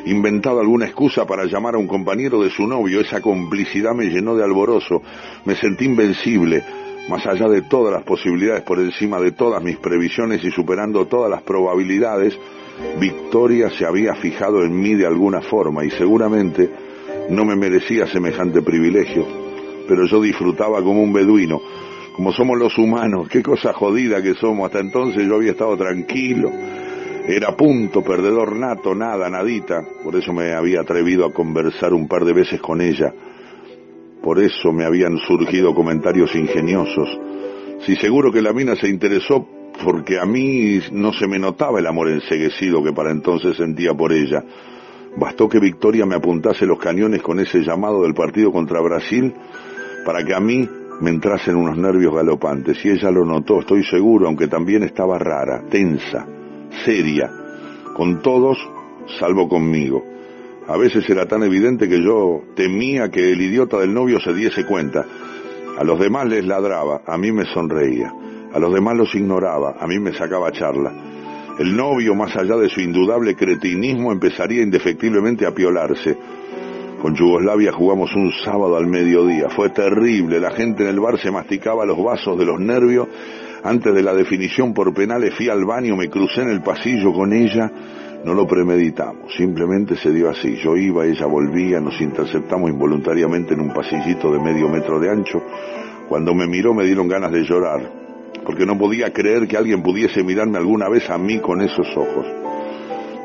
inventado alguna excusa para llamar a un compañero de su novio. Esa complicidad me llenó de alborozo, me sentí invencible, más allá de todas las posibilidades, por encima de todas mis previsiones y superando todas las probabilidades, Victoria se había fijado en mí de alguna forma y seguramente no me merecía semejante privilegio, pero yo disfrutaba como un beduino, como somos los humanos, qué cosa jodida que somos, hasta entonces yo había estado tranquilo, era punto, perdedor nato, nada, nadita, por eso me había atrevido a conversar un par de veces con ella, por eso me habían surgido comentarios ingeniosos. Si seguro que la mina se interesó porque a mí no se me notaba el amor enseguecido que para entonces sentía por ella. Bastó que Victoria me apuntase los cañones con ese llamado del partido contra Brasil para que a mí me entrasen unos nervios galopantes. Y ella lo notó, estoy seguro, aunque también estaba rara, tensa, seria, con todos salvo conmigo. A veces era tan evidente que yo temía que el idiota del novio se diese cuenta. A los demás les ladraba, a mí me sonreía. A los demás los ignoraba, a mí me sacaba charla. El novio, más allá de su indudable cretinismo, empezaría indefectiblemente a piolarse. Con Yugoslavia jugamos un sábado al mediodía. Fue terrible. La gente en el bar se masticaba los vasos de los nervios. Antes de la definición por penales fui al baño, me crucé en el pasillo con ella. No lo premeditamos, simplemente se dio así. Yo iba, ella volvía, nos interceptamos involuntariamente en un pasillito de medio metro de ancho. Cuando me miró me dieron ganas de llorar, porque no podía creer que alguien pudiese mirarme alguna vez a mí con esos ojos.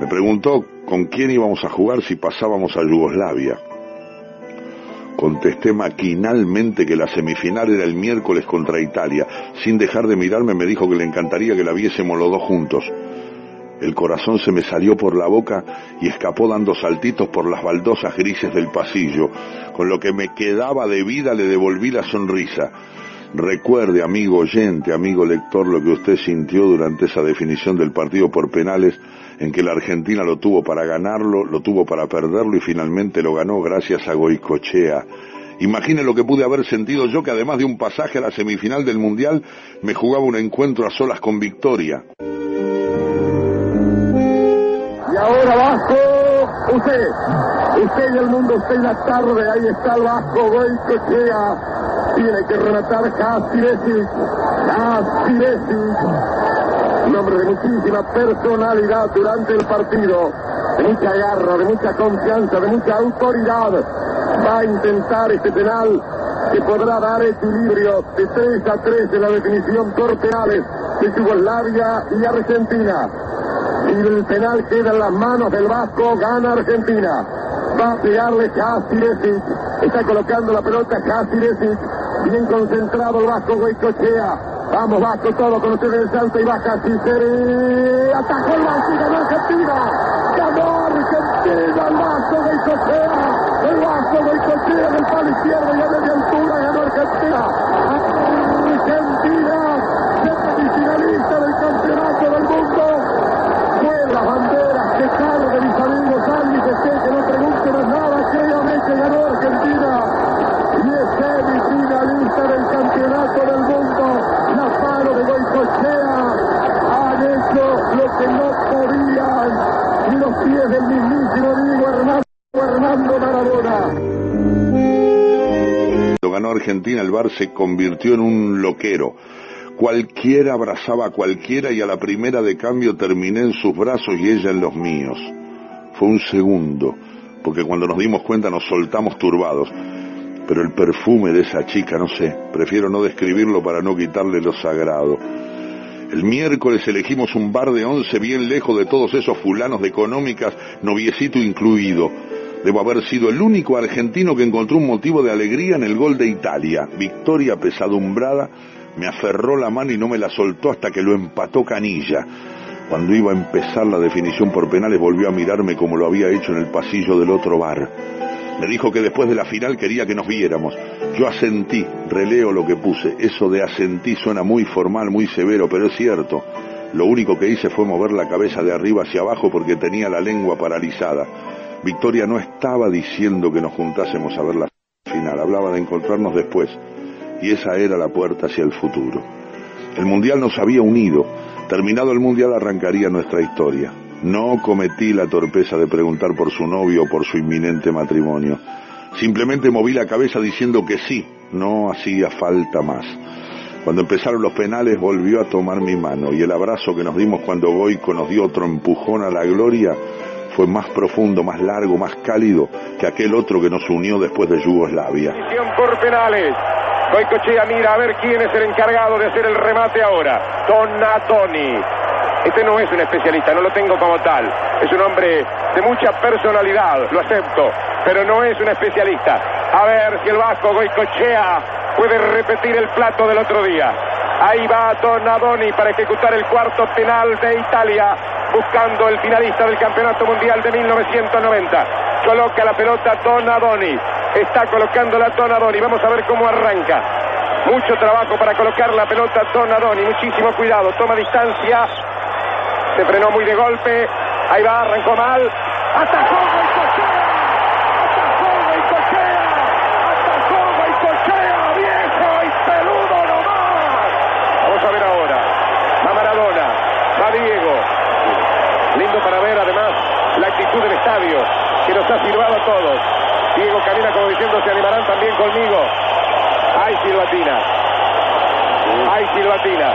Me preguntó con quién íbamos a jugar si pasábamos a Yugoslavia. Contesté maquinalmente que la semifinal era el miércoles contra Italia. Sin dejar de mirarme me dijo que le encantaría que la viésemos los dos juntos. El corazón se me salió por la boca y escapó dando saltitos por las baldosas grises del pasillo. Con lo que me quedaba de vida le devolví la sonrisa. Recuerde, amigo oyente, amigo lector, lo que usted sintió durante esa definición del partido por penales en que la Argentina lo tuvo para ganarlo, lo tuvo para perderlo y finalmente lo ganó gracias a Goicochea. Imagine lo que pude haber sentido yo que además de un pasaje a la semifinal del Mundial me jugaba un encuentro a solas con Victoria. Y ahora Vasco, usted, usted y el mundo, usted y la tarde, ahí está el Vasco, Goicochea. Tiene que rematar Casiresic, Casiresic. Un hombre de muchísima personalidad durante el partido, de mucha garra, de mucha confianza, de mucha autoridad. Va a intentar este penal que podrá dar equilibrio de 3 a 3 en la definición por penales de Yugoslavia y Argentina. Si el penal queda en las manos del Vasco, gana Argentina. Va a pegarle Casiresic. Está colocando la pelota Casiresic. Bien concentrado el Vasco Goicochea. Vamos Vasco, todo con ustedes el salto y baja Ciceri. Atacó el Vasco y ganó Argentina. Ganó Argentina el Vasco Goicochea. El Vasco Goicochea en el palo izquierdo y a media altura ganó. Argentina, Argentina, el bar se convirtió en un loquero. Cualquiera abrazaba a cualquiera y a la primera de cambio terminé en sus brazos y ella en los míos. Fue un segundo, porque cuando nos dimos cuenta nos soltamos turbados. Pero el perfume de esa chica, no sé, prefiero no describirlo para no quitarle lo sagrado. El miércoles elegimos un bar de once bien lejos de todos esos fulanos de económicas, noviecito incluido. Debo haber sido el único argentino que encontró un motivo de alegría en el gol de Italia. Victoria pesadumbrada me aferró la mano y no me la soltó hasta que lo empató Canilla. Cuando iba a empezar la definición por penales volvió a mirarme como lo había hecho en el pasillo del otro bar. Me dijo que después de la final quería que nos viéramos. Yo asentí, releo lo que puse. Eso de asentí suena muy formal, muy severo, pero es cierto. Lo único que hice fue mover la cabeza de arriba hacia abajo porque tenía la lengua paralizada. Victoria no estaba diciendo que nos juntásemos a ver la final, hablaba de encontrarnos después. Y esa era la puerta hacia el futuro. El Mundial nos había unido. Terminado el Mundial arrancaría nuestra historia. No cometí la torpeza de preguntar por su novio o por su inminente matrimonio. Simplemente moví la cabeza diciendo que sí, no hacía falta más. Cuando empezaron los penales volvió a tomar mi mano y el abrazo que nos dimos cuando Goico nos dio otro empujón a la gloria fue más profundo, más largo, más cálido que aquel otro que nos unió después de Yugoslavia. Por penales. Goicochea mira a ver quién es el encargado de hacer el remate ahora. Donatoni. Este no es un especialista, no lo tengo como tal. Es un hombre de mucha personalidad, lo acepto, pero no es un especialista. A ver si el vasco Goicochea puede repetir el plato del otro día. Ahí va Donadoni para ejecutar el cuarto penal de Italia, buscando el finalista del Campeonato Mundial de 1990. Coloca la pelota Donadoni. Está colocando la Donadoni. Vamos a ver cómo arranca. Mucho trabajo para colocar la pelota Donadoni. Muchísimo cuidado. Toma distancia. Se frenó muy de golpe. Ahí va, arrancó mal. Atajó Goicochea. Atajó Goicochea. Viejo y peludo nomás. Vamos a ver ahora. Va Maradona. Va Diego. Para ver además la actitud del estadio que nos ha silbado a todos. Diego camina como diciendo se animarán también conmigo. Hay silbatina. Hay silbatina.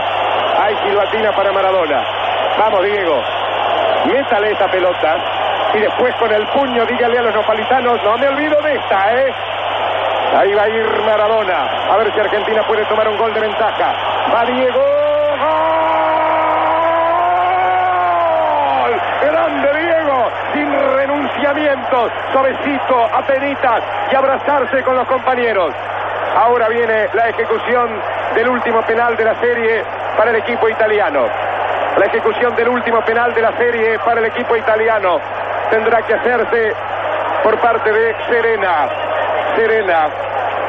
Hay silbatina para Maradona. Vamos, Diego. Métale esa pelota. Y después con el puño dígale a los nopalitanos, no me olvido de esta, ¿eh? Ahí va a ir Maradona. A ver si Argentina puede tomar un gol de ventaja. Va Diego. ¡Gol! Grande Diego. Sin Suavecito, apenitas. Y abrazarse con los compañeros. Ahora viene la ejecución del último penal de la serie para el equipo italiano. La ejecución del último penal de la serie para el equipo italiano tendrá que hacerse por parte de Serena. Serena,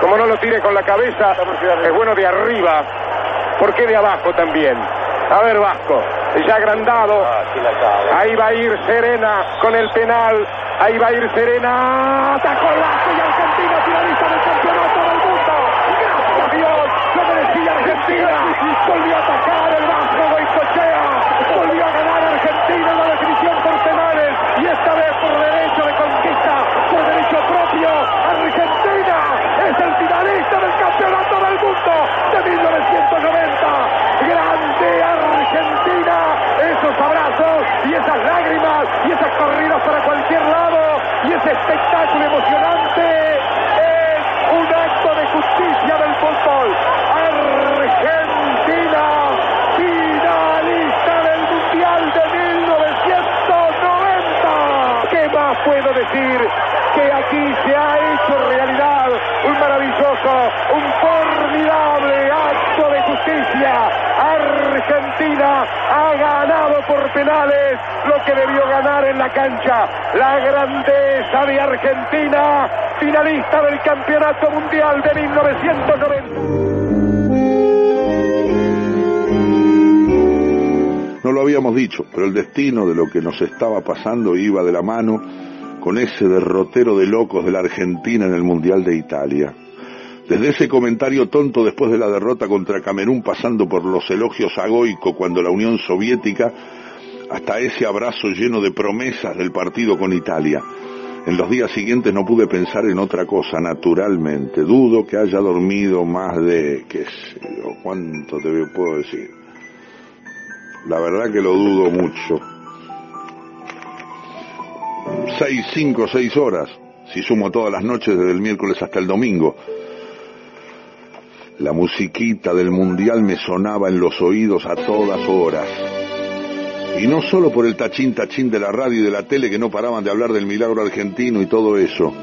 como no lo tire con la cabeza, es bueno de arriba. ¿Por qué de abajo también? A ver, Vasco, ya agrandado. Ahí va a ir Serena con el penal. Ahí va a ir Serena. Atacó el y Argentina finalista del campeonato del mundo. Gracias a Dios, lo merecía Argentina. Volvió a atacar el Vasco Goicochea. Volvió a ganar Argentina en la definición por penales. Y esta vez por derecho de conquista, por derecho propio. Argentina es el finalista del campeonato del mundo de 1990. Grande Argentina. Esos abrazos y esas lágrimas y esas corridas para cualquier lado y ese espectáculo emocionante es un acto de justicia del fútbol. Argentina, finalista del Mundial de 1990. ¿Qué más puedo decir? Que aquí se ha hecho realidad un maravilloso, un formidable acto de justicia. Argentina ha ganado por penales lo que debió ganar en la cancha. La grandeza de Argentina, finalista del Campeonato Mundial de 1990. No lo habíamos dicho, pero el destino de lo que nos estaba pasando iba de la mano con ese derrotero de locos de la Argentina en el Mundial de Italia. Desde ese comentario tonto después de la derrota contra Camerún, pasando por los elogios a Goico cuando la Unión Soviética, hasta ese abrazo lleno de promesas del partido con Italia. En los días siguientes no pude pensar en otra cosa, naturalmente. Dudo que haya dormido más de, qué sé yo, cuánto te puedo decir. La verdad que lo dudo mucho. Seis, cinco, seis horas, si sumo todas las noches desde el miércoles hasta el domingo. La musiquita del mundial me sonaba en los oídos a todas horas. Y no solo por el tachín tachín de la radio y de la tele que no paraban de hablar del milagro argentino y todo eso.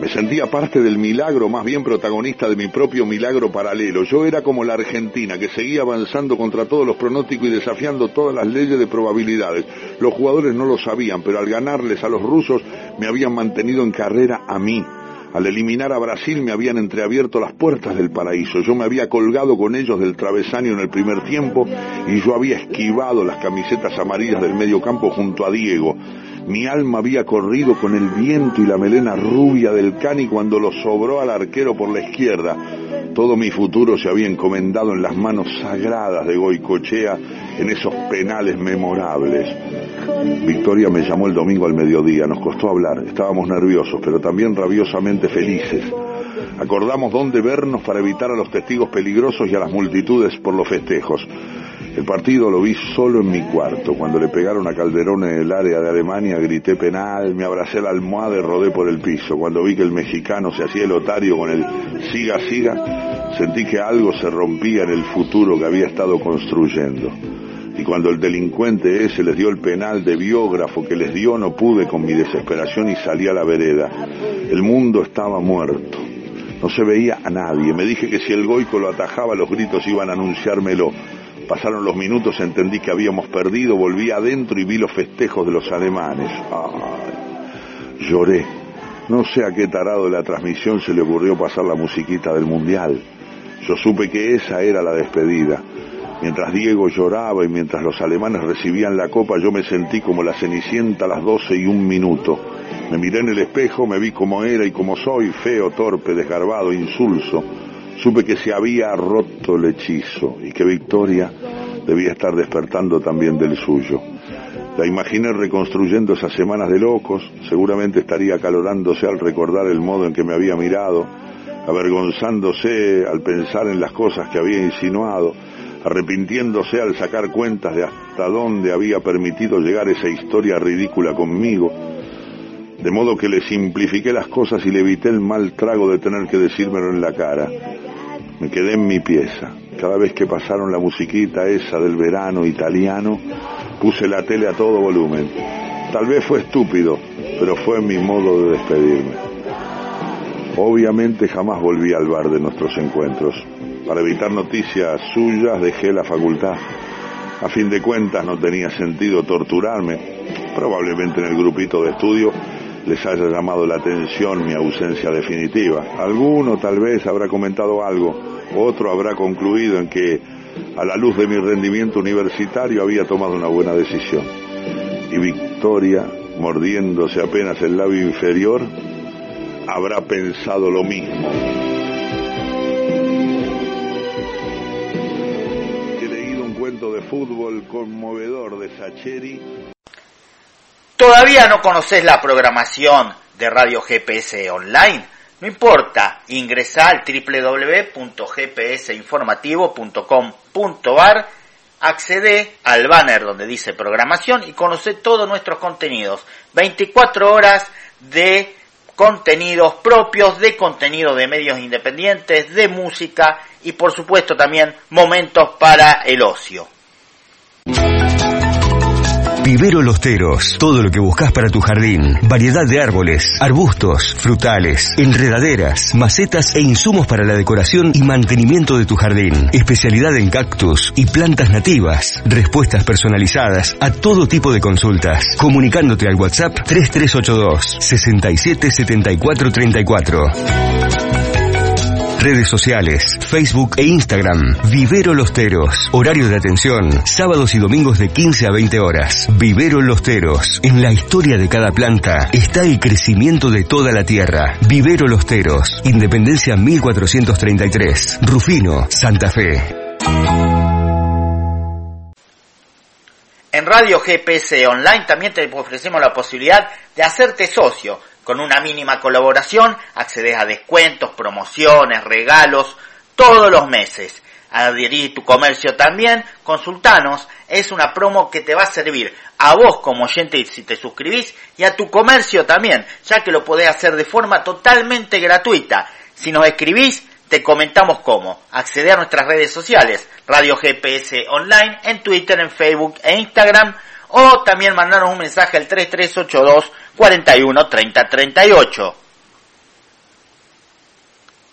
Me sentía parte del milagro, más bien protagonista de mi propio milagro paralelo. Yo era como la Argentina, que seguía avanzando contra todos los pronósticos y desafiando todas las leyes de probabilidades. Los jugadores no lo sabían, pero al ganarles a los rusos me habían mantenido en carrera a mí. Al eliminar a Brasil me habían entreabierto las puertas del paraíso. Yo me había colgado con ellos del travesaño en el primer tiempo y yo había esquivado las camisetas amarillas del medio campo junto a Diego. Mi alma había corrido con el viento y la melena rubia del cani cuando lo sobró al arquero por la izquierda. Todo mi futuro se había encomendado en las manos sagradas de Goicochea en esos penales memorables. Victoria me llamó el domingo al mediodía, nos costó hablar, estábamos nerviosos, pero también rabiosamente felices. Acordamos dónde vernos para evitar a los testigos peligrosos y a las multitudes por los festejos. El partido lo vi solo en mi cuarto. Cuando le pegaron a Calderón en el área de Alemania, grité penal, me abracé la almohada y rodé por el piso. Cuando vi que el mexicano se hacía el otario con el siga, siga, sentí que algo se rompía en el futuro que había estado construyendo. Y cuando el delincuente ese les dio el penal de biógrafo que les dio, no pude con mi desesperación y salí a la vereda. El mundo estaba muerto. No se veía a nadie. Me dije que si el goico lo atajaba, los gritos iban a anunciármelo. Pasaron los minutos, entendí que habíamos perdido, volví adentro y vi los festejos de los alemanes. Lloré. No sé a qué tarado de la transmisión se le ocurrió pasar la musiquita del mundial. Yo supe que esa era la despedida. Mientras Diego lloraba y mientras los alemanes recibían la copa, yo me sentí como la cenicienta a las doce y un minuto. Me miré en el espejo, me vi como era y como soy, feo, torpe, desgarbado, insulso. Supe que se había roto el hechizo y que Victoria debía estar despertando también del suyo. La imaginé reconstruyendo esas semanas de locos, seguramente estaría acalorándose al recordar el modo en que me había mirado, avergonzándose al pensar en las cosas que había insinuado, arrepintiéndose al sacar cuentas de hasta dónde había permitido llegar esa historia ridícula conmigo, de modo que le simplifiqué las cosas y le evité el mal trago de tener que decírmelo en la cara. Me quedé en mi pieza. Cada vez que pasaron la musiquita esa del verano italiano, puse la tele a todo volumen. Tal vez fue estúpido, pero fue mi modo de despedirme. Obviamente jamás volví al bar de nuestros encuentros. Para evitar noticias suyas dejé la facultad. A fin de cuentas no tenía sentido torturarme. Probablemente en el grupito de estudio les haya llamado la atención mi ausencia definitiva. Alguno tal vez habrá comentado algo, otro habrá concluido en que a la luz de mi rendimiento universitario había tomado una buena decisión. Y Victoria, mordiéndose apenas el labio inferior, habrá pensado lo mismo. He leído un cuento de fútbol conmovedor de Sacheri ¿Todavía no conoces la programación de Radio GPS Online? No importa, ingresa al www.gpsinformativo.com.ar, accede al banner donde dice programación y conoce todos nuestros contenidos. 24 horas de contenidos propios, de contenido de medios independientes, de música y por supuesto también momentos para el ocio. Vivero Los Teros, todo lo que buscas para tu jardín. Variedad de árboles, arbustos, frutales, enredaderas, macetas e insumos para la decoración y mantenimiento de tu jardín. Especialidad en cactus y plantas nativas. Respuestas personalizadas a todo tipo de consultas. Comunicándote al WhatsApp 3382 677434 redes sociales, Facebook e Instagram. Vivero Los Teros. Horario de atención, sábados y domingos de 15 a 20 horas. Vivero Los Teros. En la historia de cada planta está el crecimiento de toda la tierra. Vivero Los Teros. Independencia 1433. Rufino, Santa Fe. En Radio GPS Online también te ofrecemos la posibilidad de hacerte socio. Con una mínima colaboración accedes a descuentos, promociones, regalos todos los meses. adherir tu comercio también, consultanos, es una promo que te va a servir a vos como oyente si te suscribís y a tu comercio también, ya que lo podés hacer de forma totalmente gratuita. Si nos escribís, te comentamos cómo. Acceder a nuestras redes sociales, Radio GPS Online, en Twitter, en Facebook e Instagram, o también mandarnos un mensaje al 3382 41 30 38.